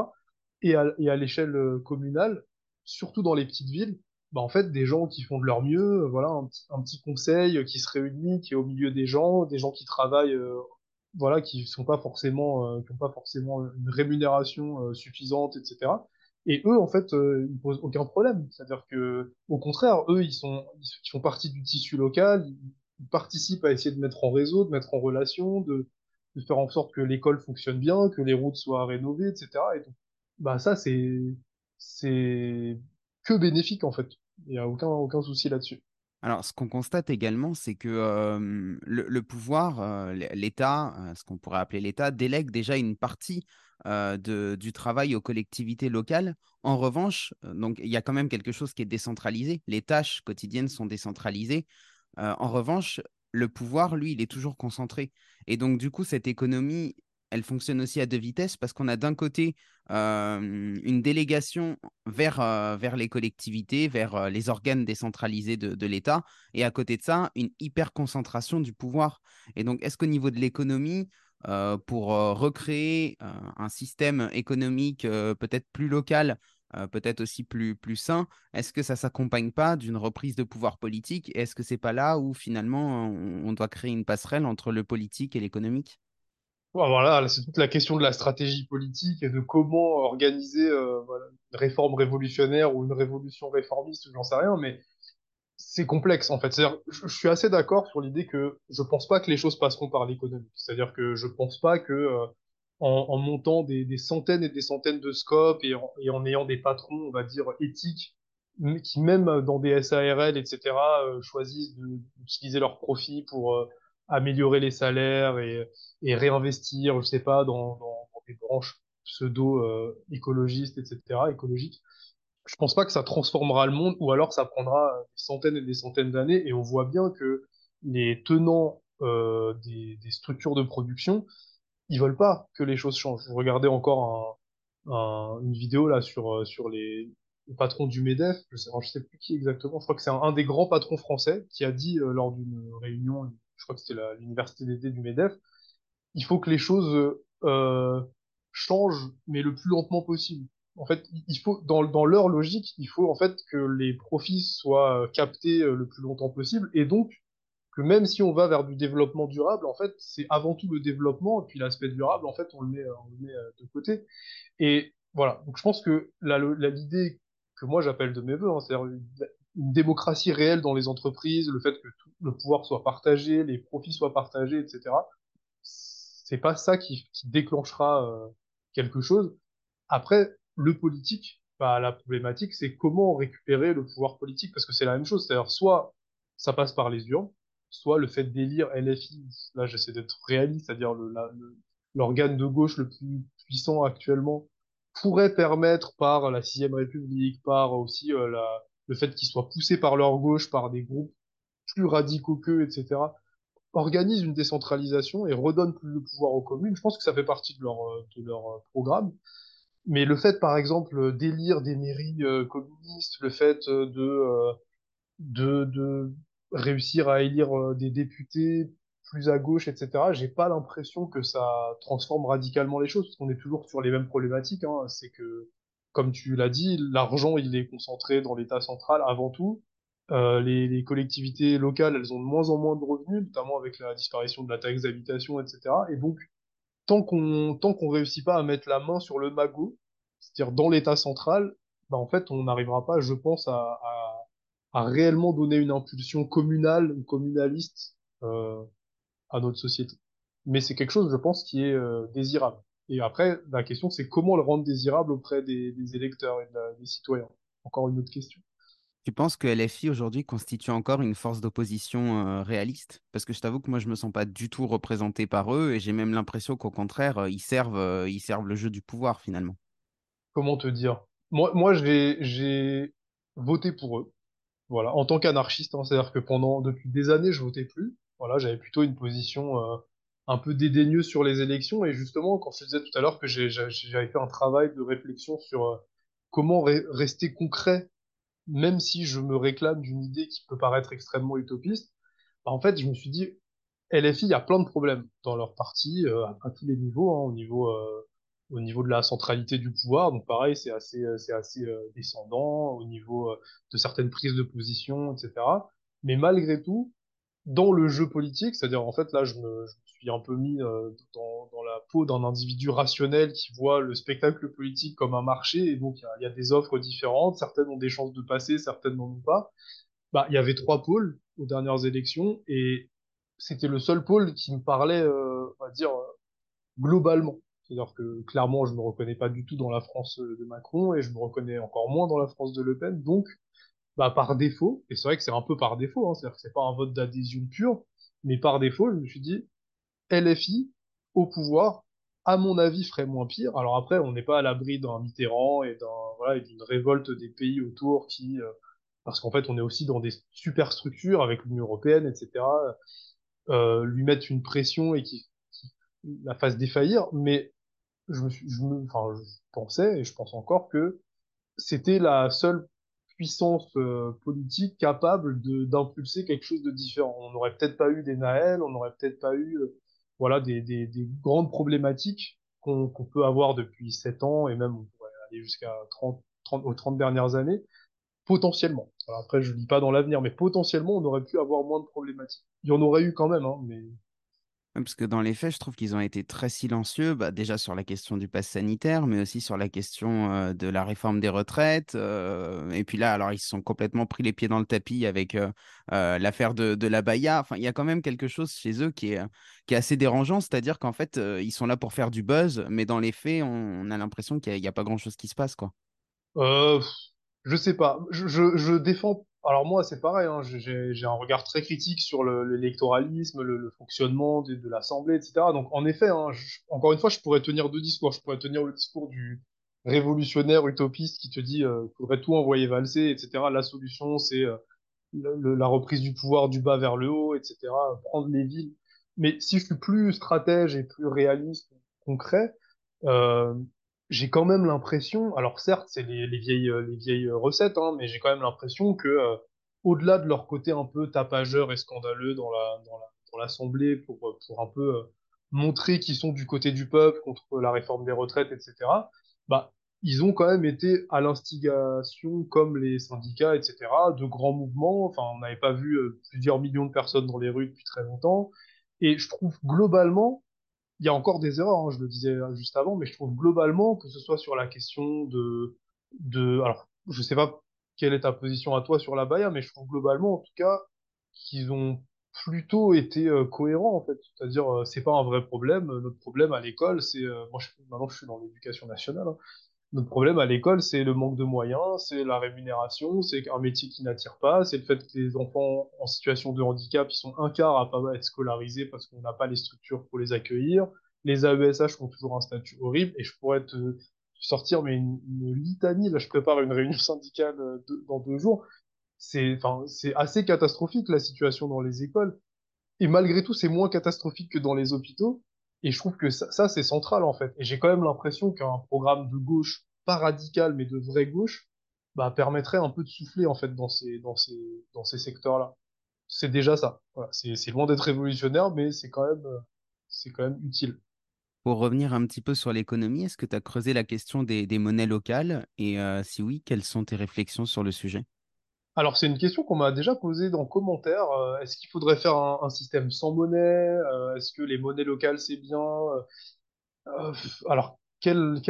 Et à, et à l'échelle communale, surtout dans les petites villes, bah, en fait, des gens qui font de leur mieux, euh, voilà, un petit, conseil euh, qui se réunit, qui est au milieu des gens, des gens qui travaillent, euh, voilà, qui sont pas forcément, euh, qui ont pas forcément une rémunération suffisante, etc. Et eux, en fait, ils posent aucun problème. C'est-à-dire que, au contraire, eux, ils sont, ils font partie du tissu local, ils participent à essayer de mettre en réseau, de mettre en relation, de, de faire en sorte que l'école fonctionne bien, que les routes soient rénovées, etc. Et donc, bah ça, c'est, c'est que bénéfique en fait. Il n'y a aucun, aucun souci là-dessus. Alors, ce qu'on constate également, c'est que euh, le, pouvoir, euh, l'État, euh, ce qu'on pourrait appeler l'État, délègue déjà une partie de, du travail aux collectivités locales. En revanche, donc il y a quand même quelque chose qui est décentralisé. Les tâches quotidiennes sont décentralisées. en revanche, le pouvoir, lui, il est toujours concentré. Et donc, du coup, cette économie elle fonctionne aussi à deux vitesses parce qu'on a d'un côté une délégation vers, les collectivités, vers les organes décentralisés de, l'État, et à côté de ça, une hyper concentration du pouvoir. Et donc, est-ce qu'au niveau de l'économie, pour recréer un système économique peut-être plus local, peut-être aussi plus, sain, est-ce que ça s'accompagne pas d'une reprise de pouvoir politique Est-ce que c'est pas là où finalement on doit créer une passerelle entre le politique et l'économique? Voilà, c'est toute la question de la stratégie politique et de comment organiser euh, voilà, une réforme révolutionnaire ou une révolution réformiste, j'en sais rien, mais c'est complexe en fait. C'est-à-dire, je, je suis assez d'accord sur l'idée que je pense pas que les choses passeront par l'économie. C'est-à-dire que je pense pas que euh, en, en montant des, des centaines et des centaines de scopes et en, et en ayant des patrons, on va dire, éthiques, qui même dans des SARL, etc., euh, choisissent d'utiliser leurs profits pour euh, améliorer les salaires et, et réinvestir, je sais pas, dans, dans, dans des branches pseudo-écologistes, etc., écologiques. Je pense pas que ça transformera le monde, ou alors ça prendra des centaines et des centaines d'années, et on voit bien que les tenants euh, des, des structures de production, ils veulent pas que les choses changent. Je regardais encore un, un- une vidéo là sur euh, sur les, patrons du MEDEF. Je sais, je sais plus qui exactement. Je crois que c'est un, un des grands patrons français qui a dit euh, lors d'une réunion, je crois que c'était l'université d'été du MEDEF, il faut que les choses euh, changent, mais le plus lentement possible. En fait, il faut dans leur logique, il faut en fait que les profits soient euh, captés euh, le plus longtemps possible, et donc que même si on va vers du développement durable, en fait, c'est avant tout le développement, et puis l'aspect durable, en fait, on le met, euh, de côté. Et voilà. Donc, je pense que l'idée que moi j'appelle de mes voeux, hein, c'est-à-dire une, démocratie réelle dans les entreprises, le fait que tout le pouvoir soit partagé, les profits soient partagés, etc. C'est pas ça qui, qui déclenchera euh, quelque chose. Après, le politique, bah, la problématique, c'est comment récupérer le pouvoir politique, parce que c'est la même chose. C'est-à-dire, soit ça passe par les urnes, soit le fait d'élire LFI, là j'essaie d'être réaliste, c'est-à-dire l'organe de gauche le plus puissant actuellement, pourrait permettre par la Sixième République, par aussi euh, la, le fait qu'ils soient poussés par leur gauche, par des groupes plus radicaux qu'eux, etc., organise une décentralisation et redonne plus de pouvoir aux communes. Je pense que ça fait partie de leur, euh, de leur euh, programme. Mais le fait, par exemple, d'élire des mairies euh, communistes, le fait de, de, de réussir à élire des députés plus à gauche, etc., j'ai pas l'impression que ça transforme radicalement les choses, parce qu'on est toujours sur les mêmes problématiques. Hein. C'est que, comme tu l'as dit, l'argent, il est concentré dans l'État central avant tout. Euh, les, collectivités locales, elles ont de moins en moins de revenus, notamment avec la disparition de la taxe d'habitation, etc. Et donc, tant qu'on tant qu'on réussit pas à mettre la main sur le magot, c'est-à-dire dans l'État central, bah en fait, on n'arrivera pas, je pense, à, à, à réellement donner une impulsion communale ou communaliste euh, à notre société. Mais c'est quelque chose, je pense, qui est euh, désirable. Et après, la question, c'est comment le rendre désirable auprès des, des électeurs et de la- des citoyens. Encore une autre question. Tu penses que LFI aujourd'hui constitue encore une force d'opposition euh, réaliste? Parce que je t'avoue que moi, je me sens pas du tout représenté par eux et j'ai même l'impression qu'au contraire, euh, ils servent, euh, ils servent le jeu du pouvoir finalement. Comment te dire? Moi, moi, j'ai j'ai voté pour eux. Voilà, en tant qu'anarchiste, hein, c'est-à-dire que pendant depuis des années, je votais plus. Voilà, j'avais plutôt une position euh, un peu dédaigneuse sur les élections. Et justement, quand je disais tout à l'heure que j'avais fait un travail de réflexion sur euh, comment re- rester concret, même si je me réclame d'une idée qui peut paraître extrêmement utopiste, bah, en fait, je me suis dit, LFI, il y a plein de problèmes dans leur parti, euh, à, tous les niveaux, hein, au niveau, euh, au niveau de la centralité du pouvoir. Donc pareil, c'est assez, assez descendant au niveau de certaines prises de position, etc. Mais malgré tout, dans le jeu politique, c'est-à-dire en fait là, je me, je me suis un peu mis euh, dans, la peau d'un individu rationnel qui voit le spectacle politique comme un marché, et donc il y a, des offres différentes. Certaines ont des chances de passer, certaines n'en ont pas bah, il y avait trois pôles aux dernières élections et c'était le seul pôle qui me parlait, euh, on va dire, euh, globalement. C'est-à-dire que clairement, je me reconnais pas du tout dans la France de Macron et je me reconnais encore moins dans la France de Le Pen. Donc, bah, par défaut, et c'est vrai que c'est un peu par défaut, hein, c'est-à-dire que c'est pas un vote d'adhésion pure, mais par défaut, je me suis dit, LFI au pouvoir, à mon avis, ferait moins pire. Alors après, on n'est pas à l'abri d'un Mitterrand et d'un voilà d'une révolte des pays autour qui euh, parce qu'en fait, on est aussi dans des superstructures avec l'Union européenne, etc. Euh, lui mettre une pression et qui, qui la fasse défaillir. Mais je me je me, enfin, je pensais et je pense encore que c'était la seule puissance euh, politique capable d'impulser quelque chose de différent. On n'aurait peut-être pas eu des Naël, on n'aurait peut-être pas eu, euh, voilà, des, des, des grandes problématiques qu'on peut avoir depuis sept ans et même on pourrait aller jusqu'à 30, 30, aux 30 dernières années, potentiellement. Après, je ne dis pas dans l'avenir, mais potentiellement, on aurait pu avoir moins de problématiques. Il y en aurait eu quand même, hein, mais parce que dans les faits, je trouve qu'ils ont été très silencieux, bah, déjà sur la question du pass sanitaire, mais aussi sur la question de la réforme des retraites. et puis là, alors, ils se sont complètement pris les pieds dans le tapis avec l'affaire de, la Baïa. Enfin, il y a quand même quelque chose chez eux qui est, qui est assez dérangeant, c'est-à-dire qu'en fait, ils sont là pour faire du buzz, mais dans les faits, on, a l'impression qu'il n'y a, a pas grand-chose qui se passe, quoi. euh, je sais pas. Je, je, je défends. Alors moi, c'est pareil. Hein, j'ai un regard très critique sur le- l'électoralisme, le, le fonctionnement de, de l'Assemblée, etc. Donc en effet, hein, encore une fois, je pourrais tenir deux discours. Je pourrais tenir le discours du révolutionnaire utopiste qui te dit euh, faudrait tout envoyer valser, etc. La solution, c'est euh, la reprise du pouvoir du bas vers le haut, etc., prendre les villes. Mais si je suis plus stratège et plus réaliste, concret, euh, j'ai quand même l'impression, alors certes, c'est les, les vieilles, euh, vieilles recettes, hein, mais j'ai quand même l'impression que, euh, au-delà de leur côté un peu tapageur et scandaleux dans la, dans la, dans l'Assemblée pour, euh, pour un peu euh, montrer qu'ils sont du côté du peuple contre la réforme des retraites, etc., bah, ils ont quand même été à l'instigation, comme les syndicats, etc., de grands mouvements. Enfin, on n'avait pas vu euh, plusieurs millions de personnes dans les rues depuis très longtemps. Et je trouve globalement, il y a encore des erreurs, hein, je le disais juste avant, mais je trouve globalement que ce soit sur la question de, de, alors, je sais pas quelle est ta position à toi sur la Baïa, mais je trouve globalement, en tout cas, qu'ils ont plutôt été euh, cohérents, en fait. C'est-à-dire, euh, c'est pas un vrai problème. Notre problème à l'école, c'est, euh, moi, je, maintenant, je suis dans l'éducation nationale, hein. Notre problème à l'école, c'est le manque de moyens, c'est la rémunération, c'est un métier qui n'attire pas, c'est le fait que les enfants en situation de handicap, ils sont un quart à pas être scolarisés parce qu'on n'a pas les structures pour les accueillir. Les AESH ont toujours un statut horrible et je pourrais te sortir mais une, litanie. Là, je prépare une réunion syndicale euh, dans deux jours. C'est assez catastrophique la situation dans les écoles. Et malgré tout, c'est moins catastrophique que dans les hôpitaux. Et je trouve que ça, c'est central, en fait. Et j'ai quand même l'impression qu'un programme de gauche, pas radical, mais de vraie gauche, bah, permettrait un peu de souffler, en fait, dans ces, dans ces, dans ces secteurs-là. C'est déjà ça. C'est, loin d'être révolutionnaire, mais c'est quand même, euh, quand même utile. Pour revenir un petit peu sur l'économie, est-ce que tu as creusé la question des, des monnaies locales? Et euh, si oui, quelles sont tes réflexions sur le sujet? Alors, c'est une question qu'on m'a déjà posée dans commentaire. Euh, est-ce qu'il faudrait faire un, système sans monnaie? Euh, est-ce que les monnaies locales, c'est bien? Euh, alors, quelle,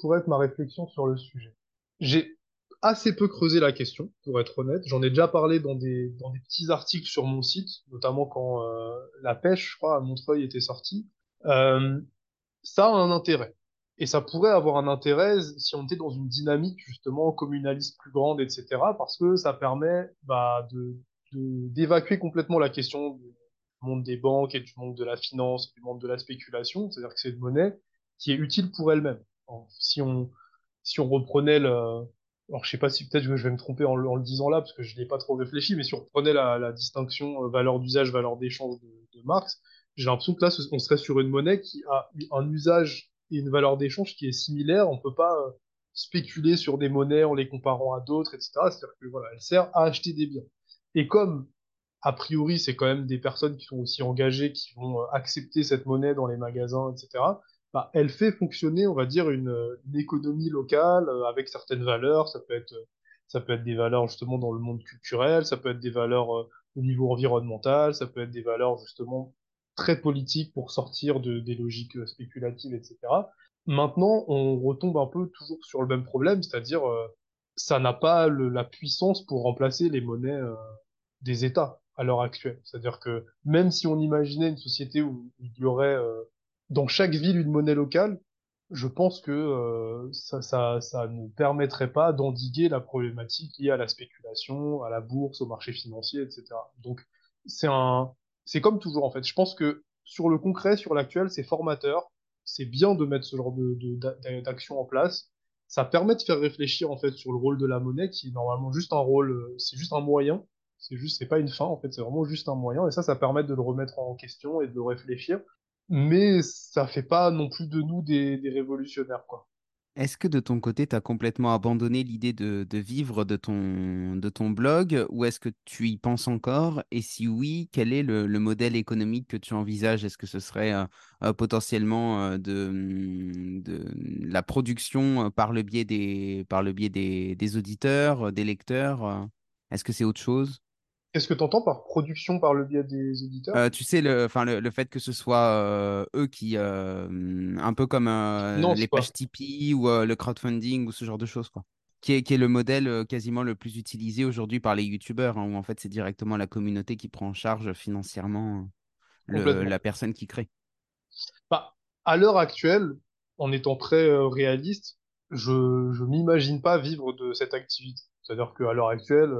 pourrait être ma réflexion sur le sujet? J'ai assez peu creusé la question, pour être honnête. J'en ai déjà parlé dans des, dans des petits articles sur mon site, notamment quand la pêche, je crois, à Montreuil était sortie. Ça a un intérêt. Et ça pourrait avoir un intérêt si on était dans une dynamique justement communaliste plus grande, etc. Parce que ça permet bah, de, d'évacuer complètement la question du monde des banques et du monde de la finance, du monde de la spéculation. C'est-à-dire que c'est une monnaie qui est utile pour elle-même. Si on, si on reprenait le, alors je sais pas si peut-être je vais me tromper en, le disant là parce que je n'ai pas trop réfléchi, mais si on reprenait la, distinction euh, valeur d'usage, valeur d'échange de, de Marx, j'ai l'impression que là, on serait sur une monnaie qui a un usage et une valeur d'échange qui est similaire. On peut pas euh, spéculer sur des monnaies en les comparant à d'autres, etc. C'est-à-dire que voilà, elle sert à acheter des biens. Et comme a priori, c'est quand même des personnes qui sont aussi engagées, qui vont euh, accepter cette monnaie dans les magasins, etc. Bah, elle fait fonctionner, on va dire, une, une économie locale euh, avec certaines valeurs. Ça peut être, ça peut être des valeurs justement dans le monde culturel, ça peut être des valeurs euh, au niveau environnemental, ça peut être des valeurs justement très politiques pour sortir de, des logiques euh, spéculatives, etc. Maintenant, on retombe un peu toujours sur le même problème, c'est-à-dire euh, ça n'a pas la puissance pour remplacer les monnaies euh, des États à l'heure actuelle. C'est-à-dire que même si on imaginait une société où il y aurait euh, dans chaque ville une monnaie locale, je pense que ça, ça, ça ne permettrait pas d'endiguer la problématique liée à la spéculation, à la bourse, au marché financier, etc. Donc c'est un, c'est comme toujours en fait. Je pense que sur le concret, sur l'actuel, c'est formateur. C'est bien de mettre ce genre de, de- d'a- d'action en place. Ça permet de faire réfléchir en fait sur le rôle de la monnaie, qui est normalement juste un rôle, euh, c'est juste un moyen. C'est juste, c'est pas une fin en fait, c'est vraiment juste un moyen. Et ça, ça permet de le remettre en question et de le réfléchir mais ça fait pas non plus de nous des, des révolutionnaires, quoi. Est-ce que de ton côté, tu as complètement abandonné l'idée de, de vivre de ton, de ton blog ou est-ce que tu y penses encore? Et si oui, quel est le, le modèle économique que tu envisages? Est-ce que ce serait euh, euh, potentiellement euh, de, hum, de la production par le biais des, par le biais des, des auditeurs, des lecteurs? Est-ce que c'est autre chose? Qu'est-ce que tu entends par production par le biais des éditeurs? Euh, tu sais, le, le, le fait que ce soit euh, eux qui, euh, un peu comme les pages. Tipeee ou le crowdfunding ou ce genre de choses, quoi. Qui est, qui est le modèle quasiment le plus utilisé aujourd'hui par les YouTubeurs, hein, où en fait c'est directement la communauté qui prend en charge financièrement le, la personne qui crée. Bah, à l'heure actuelle, en étant très réaliste, je je m'imagine pas vivre de cette activité. C'est-à-dire qu'à l'heure actuelle,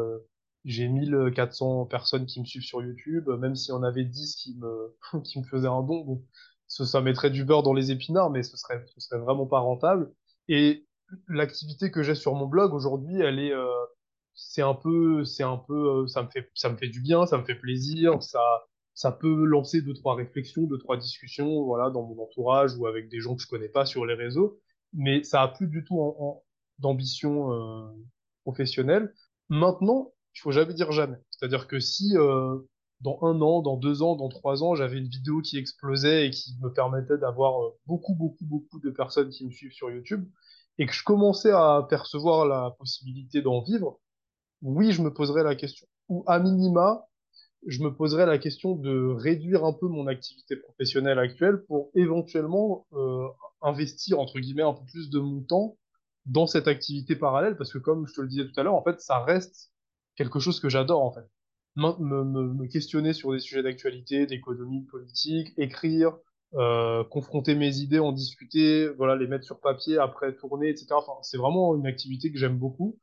j'ai 1400 personnes qui me suivent sur YouTube, euh, même s'il y en avait 10 qui me qui me faisaient un don, bon, ça, ça mettrait du beurre dans les épinards, mais ce serait ce serait vraiment pas rentable. Et l'activité que j'ai sur mon blog aujourd'hui, elle est euh, c'est un peu c'est un peu euh, ça me fait ça me fait du bien, ça me fait plaisir, ça ça peut lancer deux, trois réflexions, deux, trois discussions, voilà, dans mon entourage ou avec des gens que je connais pas sur les réseaux. Mais ça a plus du tout en, en- d'ambition euh, professionnelle. Maintenant, il faut jamais dire jamais. C'est-à-dire que si euh, dans un an, dans deux ans, dans trois ans, j'avais une vidéo qui explosait et qui me permettait d'avoir euh, beaucoup, beaucoup, beaucoup de personnes qui me suivent sur YouTube et que je commençais à percevoir la possibilité d'en vivre, oui, je me poserais la question. Ou à minima, je me poserais la question de réduire un peu mon activité professionnelle actuelle pour éventuellement euh, investir entre guillemets un peu plus de mon temps dans cette activité parallèle parce que comme je te le disais tout à l'heure, en fait, ça reste quelque chose que j'adore en fait. Me, questionner sur des sujets d'actualité, d'économie, de politique, écrire, euh, confronter mes idées, en discuter, voilà, les mettre sur papier, après tourner, etc. C'est vraiment une activité que j'aime beaucoup.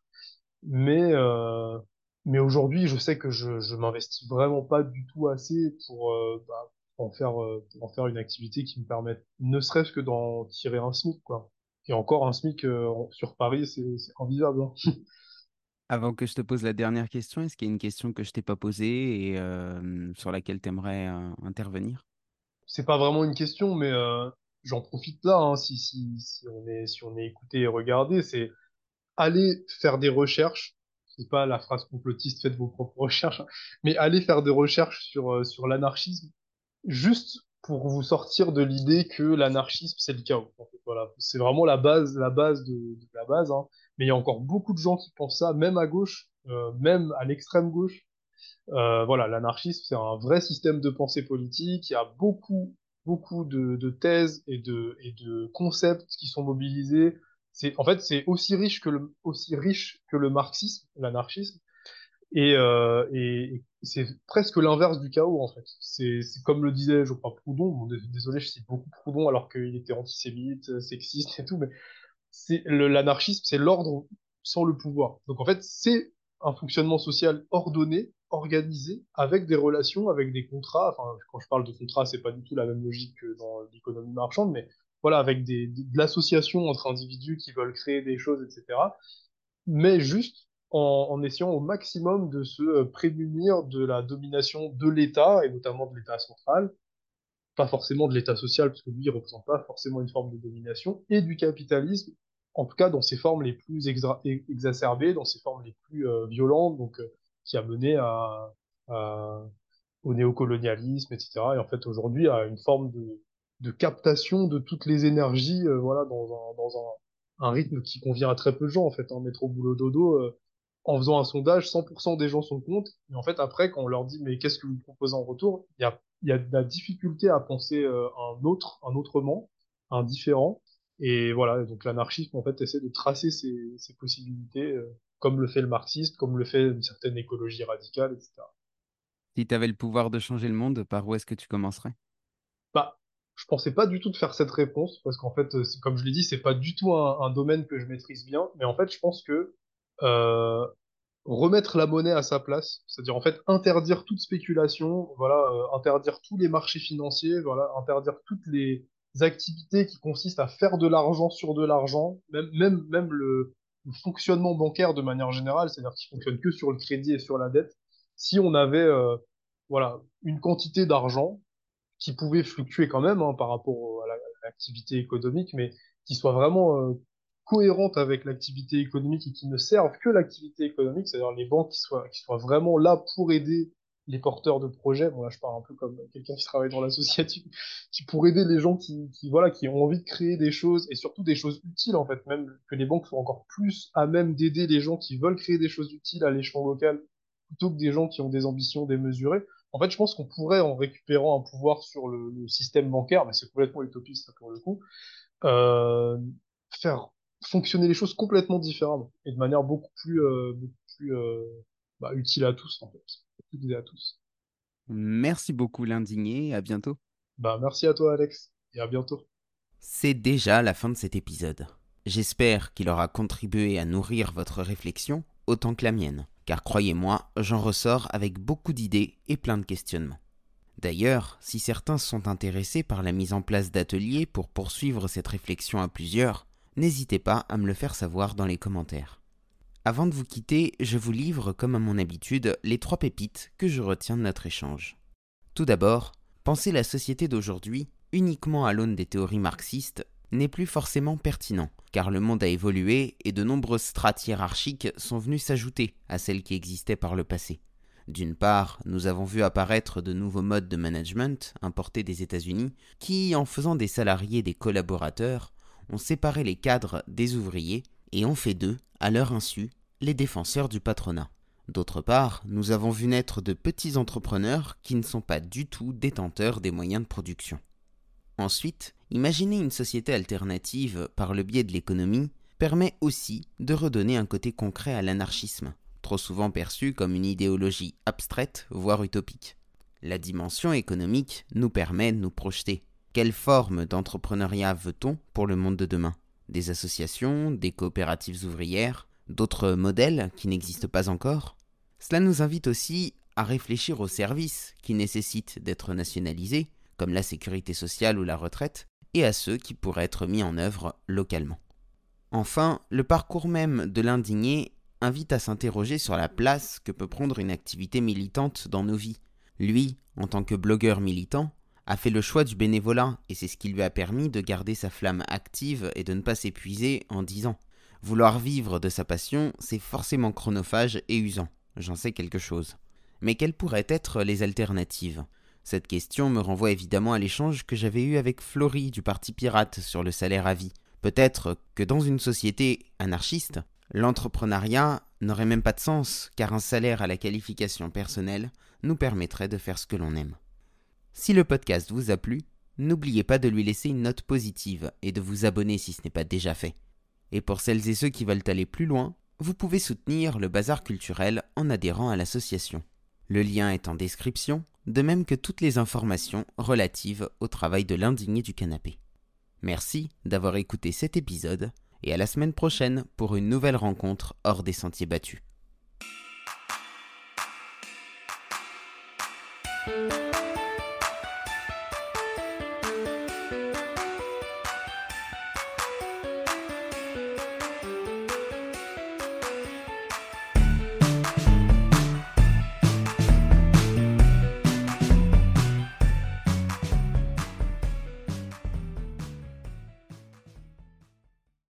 Mais, euh, mais aujourd'hui, je sais que je, je m'investis vraiment pas du tout assez pour, euh, bah, en faire, en faire une activité qui me permette, ne serait-ce que d'en tirer un SMIC, quoi. Et encore un SMIC sur Paris, c'est c'est invivable. hein. Avant que je te pose la dernière question, est-ce qu'il y a une question que je t'ai pas posée et euh, sur laquelle tu aimerais intervenir? C'est pas vraiment une question, mais euh, j'en profite là, hein, si, si, on est, si on est écouté et regardé, c'est aller faire des recherches. C'est pas la phrase complotiste, faites vos propres recherches, mais aller faire des recherches sur, euh, l'anarchisme juste pour vous sortir de l'idée que l'anarchisme c'est le chaos. Voilà, c'est vraiment la base, la base de, de la base. Hein. Mais il y a encore beaucoup de gens qui pensent ça, même à gauche, euh, même à l'extrême gauche. Euh, voilà, l'anarchisme c'est un vrai système de pensée politique. Il y a beaucoup, beaucoup de, de thèses et de et de concepts qui sont mobilisés. C'est en fait c'est aussi riche que le aussi riche que le marxisme, l'anarchisme. Et, euh, et, c'est presque l'inverse du chaos, en fait. C'est c'est comme le disait, je crois, Proudhon. Bon, dés- désolé, je cite beaucoup Proudhon alors qu'il était antisémite, sexiste et tout, mais c'est l'anarchisme, c'est l'ordre sans le pouvoir. Donc en fait, c'est un fonctionnement social ordonné, organisé, avec des relations, avec des contrats. Enfin, quand je parle de contrats, c'est pas du tout la même logique que dans l'économie marchande, mais voilà, avec des, de l'association entre individus qui veulent créer des choses, etc mais juste en, en essayant au maximum de se euh, prémunir de la domination de l'État, et notamment de l'État central, pas forcément de l'État social, parce que lui, il représente pas forcément une forme de domination, et du capitalisme, en tout cas dans ses formes les plus exa- exacerbées, dans ses formes les plus euh, violentes, donc euh, qui a mené à, à- au néocolonialisme, etc. Et en fait, aujourd'hui, à une forme de, de captation de toutes les énergies, euh, voilà, dans un, dans un, rythme qui convient à très peu de gens, en fait, hein, métro boulot dodo. en faisant un sondage, 100% des gens sont contre. Et en fait, après, quand on leur dit, mais qu'est-ce que vous proposez en retour, il y a, y a de la difficulté à penser un autre, un autrement, un différent. Et voilà, donc l'anarchisme, en fait, essaie de tracer ces, ces possibilités, euh, comme le fait le marxisme, comme le fait une certaine écologie radicale, etc. Si tu avais le pouvoir de changer le monde, par où est-ce que tu commencerais? Bah, je pensais pas du tout de faire cette réponse parce qu'en fait, euh, comme je l'ai dit, c'est pas du tout un, un domaine que je maîtrise bien. Mais en fait, je pense que euh, remettre la monnaie à sa place, c'est-à-dire en fait interdire toute spéculation, voilà, euh, interdire tous les marchés financiers, voilà, interdire toutes les activités qui consistent à faire de l'argent sur de l'argent, même même même le, fonctionnement bancaire de manière générale, c'est-à-dire qui fonctionne que sur le crédit et sur la dette. Si on avait euh, voilà une quantité d'argent qui pouvait fluctuer quand même hein, par rapport à la- à l'activité économique, mais qui soit vraiment euh, cohérentes avec l'activité économique et qui ne servent que l'activité économique, c'est-à-dire les banques qui soient, qui soient vraiment là pour aider les porteurs de projets. Bon, là, je parle un peu comme quelqu'un qui travaille dans l'associatif, qui pour aider les gens qui, voilà, qui ont envie de créer des choses et surtout des choses utiles, en fait, même que les banques soient encore plus à même d'aider les gens qui veulent créer des choses utiles à l'échelon local plutôt que des gens qui ont des ambitions démesurées. En fait, je pense qu'on pourrait, en récupérant un pouvoir sur le, le système bancaire, mais c'est complètement utopiste pour le coup, euh, faire fonctionner les choses complètement différemment et de manière beaucoup plus, euh, beaucoup plus euh, bah, utile à tous, en fait. Utile à tous. Merci beaucoup l'indigné, à bientôt. Bah, merci à toi Alex, et à bientôt. C'est déjà la fin de cet épisode. J'espère qu'il aura contribué à nourrir votre réflexion autant que la mienne, car croyez-moi, j'en ressors avec beaucoup d'idées et plein de questionnements. D'ailleurs, si certains sont intéressés par la mise en place d'ateliers pour poursuivre cette réflexion à plusieurs, n'hésitez pas à me le faire savoir dans les commentaires. Avant de vous quitter, je vous livre, comme à mon habitude, les trois pépites que je retiens de notre échange. Tout d'abord, penser la société d'aujourd'hui uniquement à l'aune des théories marxistes n'est plus forcément pertinent, car le monde a évolué et de nombreuses strates hiérarchiques sont venues s'ajouter à celles qui existaient par le passé. D'une part, nous avons vu apparaître de nouveaux modes de management importés des États-Unis qui, en faisant des salariés des collaborateurs, ont séparé les cadres des ouvriers et ont fait d'eux, à leur insu, les défenseurs du patronat. D'autre part, nous avons vu naître de petits entrepreneurs qui ne sont pas du tout détenteurs des moyens de production. Ensuite, imaginer une société alternative par le biais de l'économie permet aussi de redonner un côté concret à l'anarchisme, trop souvent perçu comme une idéologie abstraite, voire utopique. La dimension économique nous permet de nous projeter. Quelle forme d'entrepreneuriat veut-on pour le monde de demain? Des associations, des coopératives ouvrières, d'autres modèles qui n'existent pas encore Cela nous invite aussi à réfléchir aux services qui nécessitent d'être nationalisés, comme la sécurité sociale ou la retraite, et à ceux qui pourraient être mis en œuvre localement. Enfin, le parcours même de l'indigné invite à s'interroger sur la place que peut prendre une activité militante dans nos vies. Lui, en tant que blogueur militant, a fait le choix du bénévolat et c'est ce qui lui a permis de garder sa flamme active et de ne pas s'épuiser en dix ans. Vouloir vivre de sa passion, c'est forcément chronophage et usant, j'en sais quelque chose. Mais quelles pourraient être les alternatives? Cette question me renvoie évidemment à l'échange que j'avais eu avec Florie du Parti Pirate sur le salaire à vie. Peut-être que dans une société anarchiste, l'entrepreneuriat n'aurait même pas de sens, car un salaire à la qualification personnelle nous permettrait de faire ce que l'on aime. Si le podcast vous a plu, n'oubliez pas de lui laisser une note positive et de vous abonner si ce n'est pas déjà fait. Et pour celles et ceux qui veulent aller plus loin, vous pouvez soutenir le bazar culturel en adhérant à l'association. Le lien est en description, de même que toutes les informations relatives au travail de l'indigné du canapé. Merci d'avoir écouté cet épisode et à la semaine prochaine pour une nouvelle rencontre hors des sentiers battus.